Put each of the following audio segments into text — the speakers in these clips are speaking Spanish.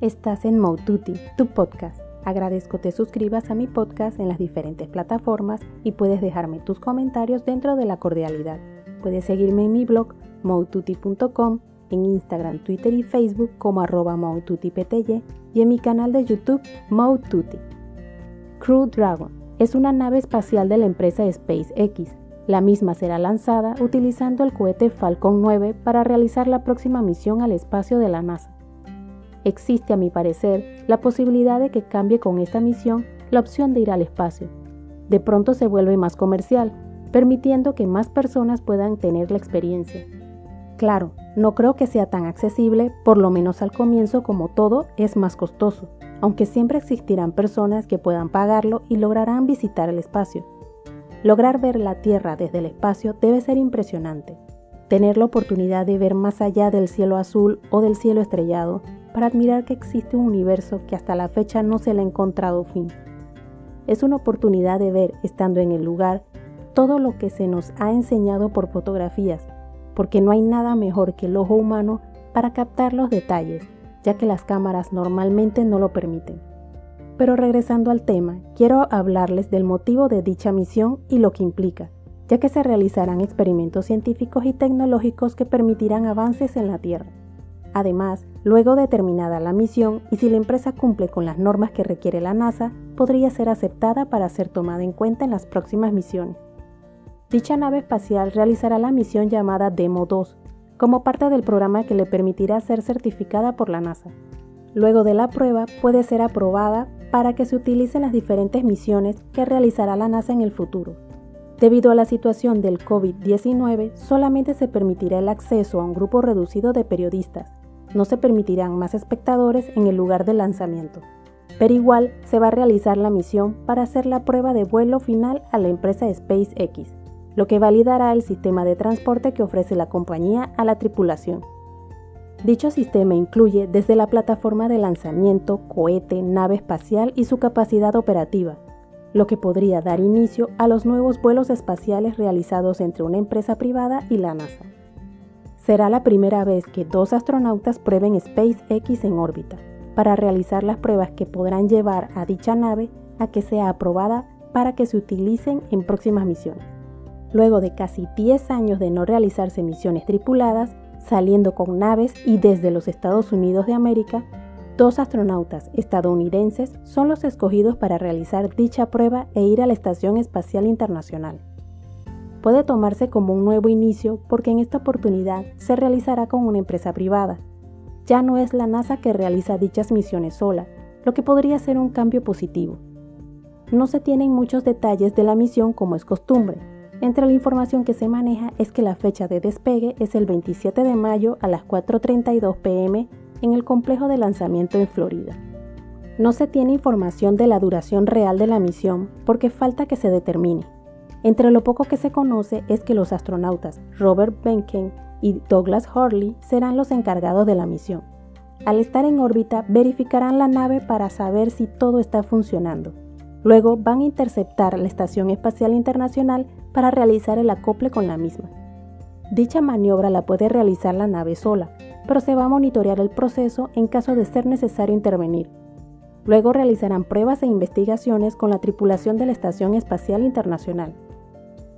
Estás en Moututi, tu podcast. Agradezco te suscribas a mi podcast en las diferentes plataformas y puedes dejarme tus comentarios dentro de la cordialidad. Puedes seguirme en mi blog moututi.com, en Instagram, Twitter y Facebook como arroba y en mi canal de YouTube Moututi. Crew Dragon es una nave espacial de la empresa SpaceX. La misma será lanzada utilizando el cohete Falcon 9 para realizar la próxima misión al espacio de la NASA. Existe, a mi parecer, la posibilidad de que cambie con esta misión la opción de ir al espacio. De pronto se vuelve más comercial, permitiendo que más personas puedan tener la experiencia. Claro, no creo que sea tan accesible, por lo menos al comienzo como todo es más costoso, aunque siempre existirán personas que puedan pagarlo y lograrán visitar el espacio. Lograr ver la Tierra desde el espacio debe ser impresionante. Tener la oportunidad de ver más allá del cielo azul o del cielo estrellado para admirar que existe un universo que hasta la fecha no se le ha encontrado fin. Es una oportunidad de ver, estando en el lugar, todo lo que se nos ha enseñado por fotografías, porque no hay nada mejor que el ojo humano para captar los detalles, ya que las cámaras normalmente no lo permiten. Pero regresando al tema, quiero hablarles del motivo de dicha misión y lo que implica, ya que se realizarán experimentos científicos y tecnológicos que permitirán avances en la Tierra. Además, luego de terminada la misión y si la empresa cumple con las normas que requiere la NASA, podría ser aceptada para ser tomada en cuenta en las próximas misiones. Dicha nave espacial realizará la misión llamada Demo 2, como parte del programa que le permitirá ser certificada por la NASA. Luego de la prueba puede ser aprobada para que se utilicen las diferentes misiones que realizará la NASA en el futuro. Debido a la situación del COVID-19, solamente se permitirá el acceso a un grupo reducido de periodistas, no se permitirán más espectadores en el lugar de lanzamiento. Pero igual se va a realizar la misión para hacer la prueba de vuelo final a la empresa SpaceX, lo que validará el sistema de transporte que ofrece la compañía a la tripulación. Dicho sistema incluye desde la plataforma de lanzamiento, cohete, nave espacial y su capacidad operativa, lo que podría dar inicio a los nuevos vuelos espaciales realizados entre una empresa privada y la NASA será la primera vez que dos astronautas prueben SpaceX en órbita, para realizar las pruebas que podrán llevar a dicha nave a que sea aprobada para que se utilicen en próximas misiones. Luego de casi 10 años de no realizarse misiones tripuladas, saliendo con naves y desde los Estados Unidos de América, dos astronautas estadounidenses son los escogidos para realizar dicha prueba e ir a la Estación Espacial Internacional puede tomarse como un nuevo inicio porque en esta oportunidad se realizará con una empresa privada. Ya no es la NASA que realiza dichas misiones sola, lo que podría ser un cambio positivo. No se tienen muchos detalles de la misión como es costumbre. Entre la información que se maneja es que la fecha de despegue es el 27 de mayo a las 4.32 pm en el complejo de lanzamiento en Florida. No se tiene información de la duración real de la misión porque falta que se determine. Entre lo poco que se conoce es que los astronautas Robert Benken y Douglas Hurley serán los encargados de la misión. Al estar en órbita verificarán la nave para saber si todo está funcionando. Luego van a interceptar la Estación Espacial Internacional para realizar el acople con la misma. Dicha maniobra la puede realizar la nave sola, pero se va a monitorear el proceso en caso de ser necesario intervenir. Luego realizarán pruebas e investigaciones con la tripulación de la Estación Espacial Internacional.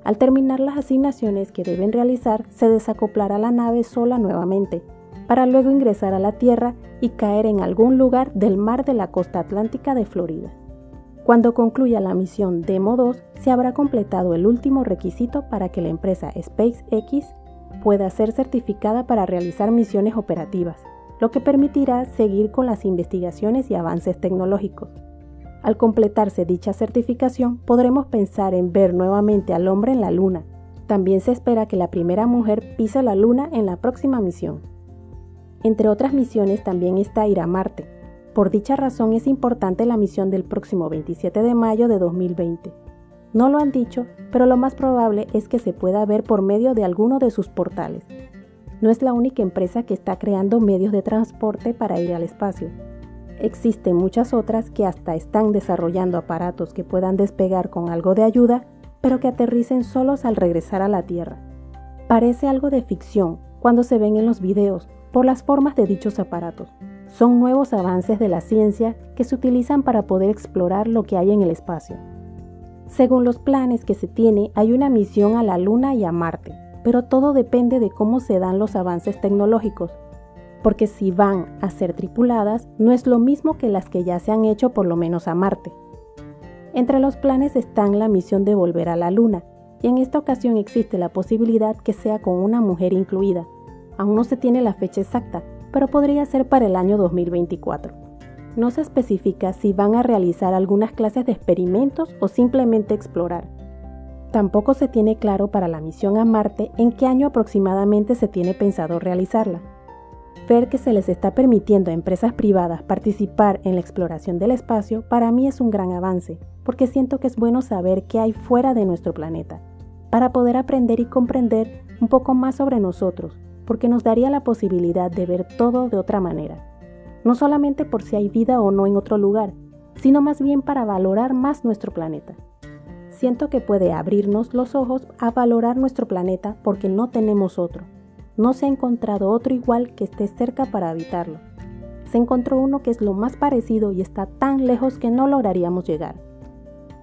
Al terminar las asignaciones que deben realizar, se desacoplará la nave sola nuevamente, para luego ingresar a la Tierra y caer en algún lugar del mar de la costa atlántica de Florida. Cuando concluya la misión Demo 2, se habrá completado el último requisito para que la empresa SpaceX pueda ser certificada para realizar misiones operativas, lo que permitirá seguir con las investigaciones y avances tecnológicos. Al completarse dicha certificación, podremos pensar en ver nuevamente al hombre en la Luna. También se espera que la primera mujer pise la Luna en la próxima misión. Entre otras misiones también está ir a Marte. Por dicha razón es importante la misión del próximo 27 de mayo de 2020. No lo han dicho, pero lo más probable es que se pueda ver por medio de alguno de sus portales. No es la única empresa que está creando medios de transporte para ir al espacio. Existen muchas otras que hasta están desarrollando aparatos que puedan despegar con algo de ayuda, pero que aterricen solos al regresar a la Tierra. Parece algo de ficción cuando se ven en los videos por las formas de dichos aparatos. son nuevos avances de la ciencia que se utilizan para poder explorar lo que hay en el espacio. Según los planes que se tiene, hay una misión a la Luna y a Marte, pero todo depende de cómo se dan los avances tecnológicos, porque si van a ser tripuladas, no es lo mismo que las que ya se han hecho por lo menos a Marte. Entre los planes están la misión de volver a la Luna, y en esta ocasión existe la posibilidad que sea con una mujer incluida. Aún no se tiene la fecha exacta, pero podría ser para el año 2024. No se especifica si van a realizar algunas clases de experimentos o simplemente explorar. Tampoco se tiene claro para la misión a Marte en qué año aproximadamente se tiene pensado realizarla. Ver que se les está permitiendo a empresas privadas participar en la exploración del espacio para mí es un gran avance, porque siento que es bueno saber qué hay fuera de nuestro planeta, para poder aprender y comprender un poco más sobre nosotros, porque nos daría la posibilidad de ver todo de otra manera no solamente por si hay vida o no en otro lugar, sino más bien para valorar más nuestro planeta. Siento que puede abrirnos los ojos a valorar nuestro planeta porque no tenemos otro. No se ha encontrado otro igual que esté cerca para habitarlo. Se encontró uno que es lo más parecido y está tan lejos que no lograríamos llegar.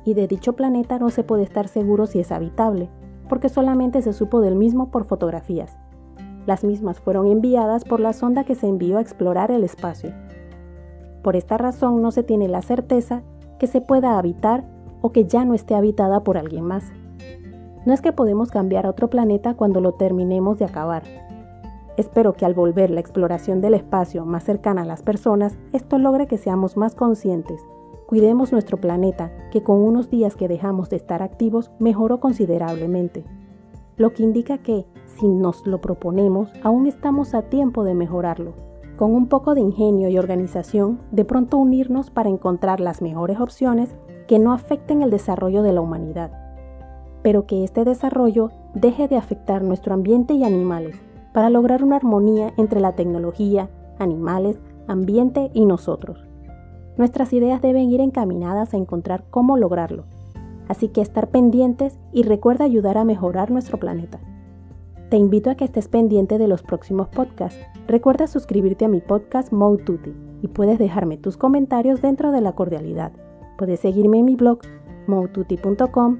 Y de dicho planeta no se puede estar seguro si es habitable, porque solamente se supo del mismo por fotografías. Las mismas fueron enviadas por la sonda que se envió a explorar el espacio. Por esta razón no se tiene la certeza que se pueda habitar o que ya no esté habitada por alguien más. No es que podemos cambiar a otro planeta cuando lo terminemos de acabar. Espero que al volver la exploración del espacio más cercana a las personas, esto logre que seamos más conscientes. Cuidemos nuestro planeta, que con unos días que dejamos de estar activos mejoró considerablemente. Lo que indica que, si nos lo proponemos, aún estamos a tiempo de mejorarlo. Con un poco de ingenio y organización, de pronto unirnos para encontrar las mejores opciones que no afecten el desarrollo de la humanidad, pero que este desarrollo deje de afectar nuestro ambiente y animales, para lograr una armonía entre la tecnología, animales, ambiente y nosotros. Nuestras ideas deben ir encaminadas a encontrar cómo lograrlo, así que estar pendientes y recuerda ayudar a mejorar nuestro planeta. Te invito a que estés pendiente de los próximos podcasts. Recuerda suscribirte a mi podcast Moututi y puedes dejarme tus comentarios dentro de la cordialidad. Puedes seguirme en mi blog moututi.com,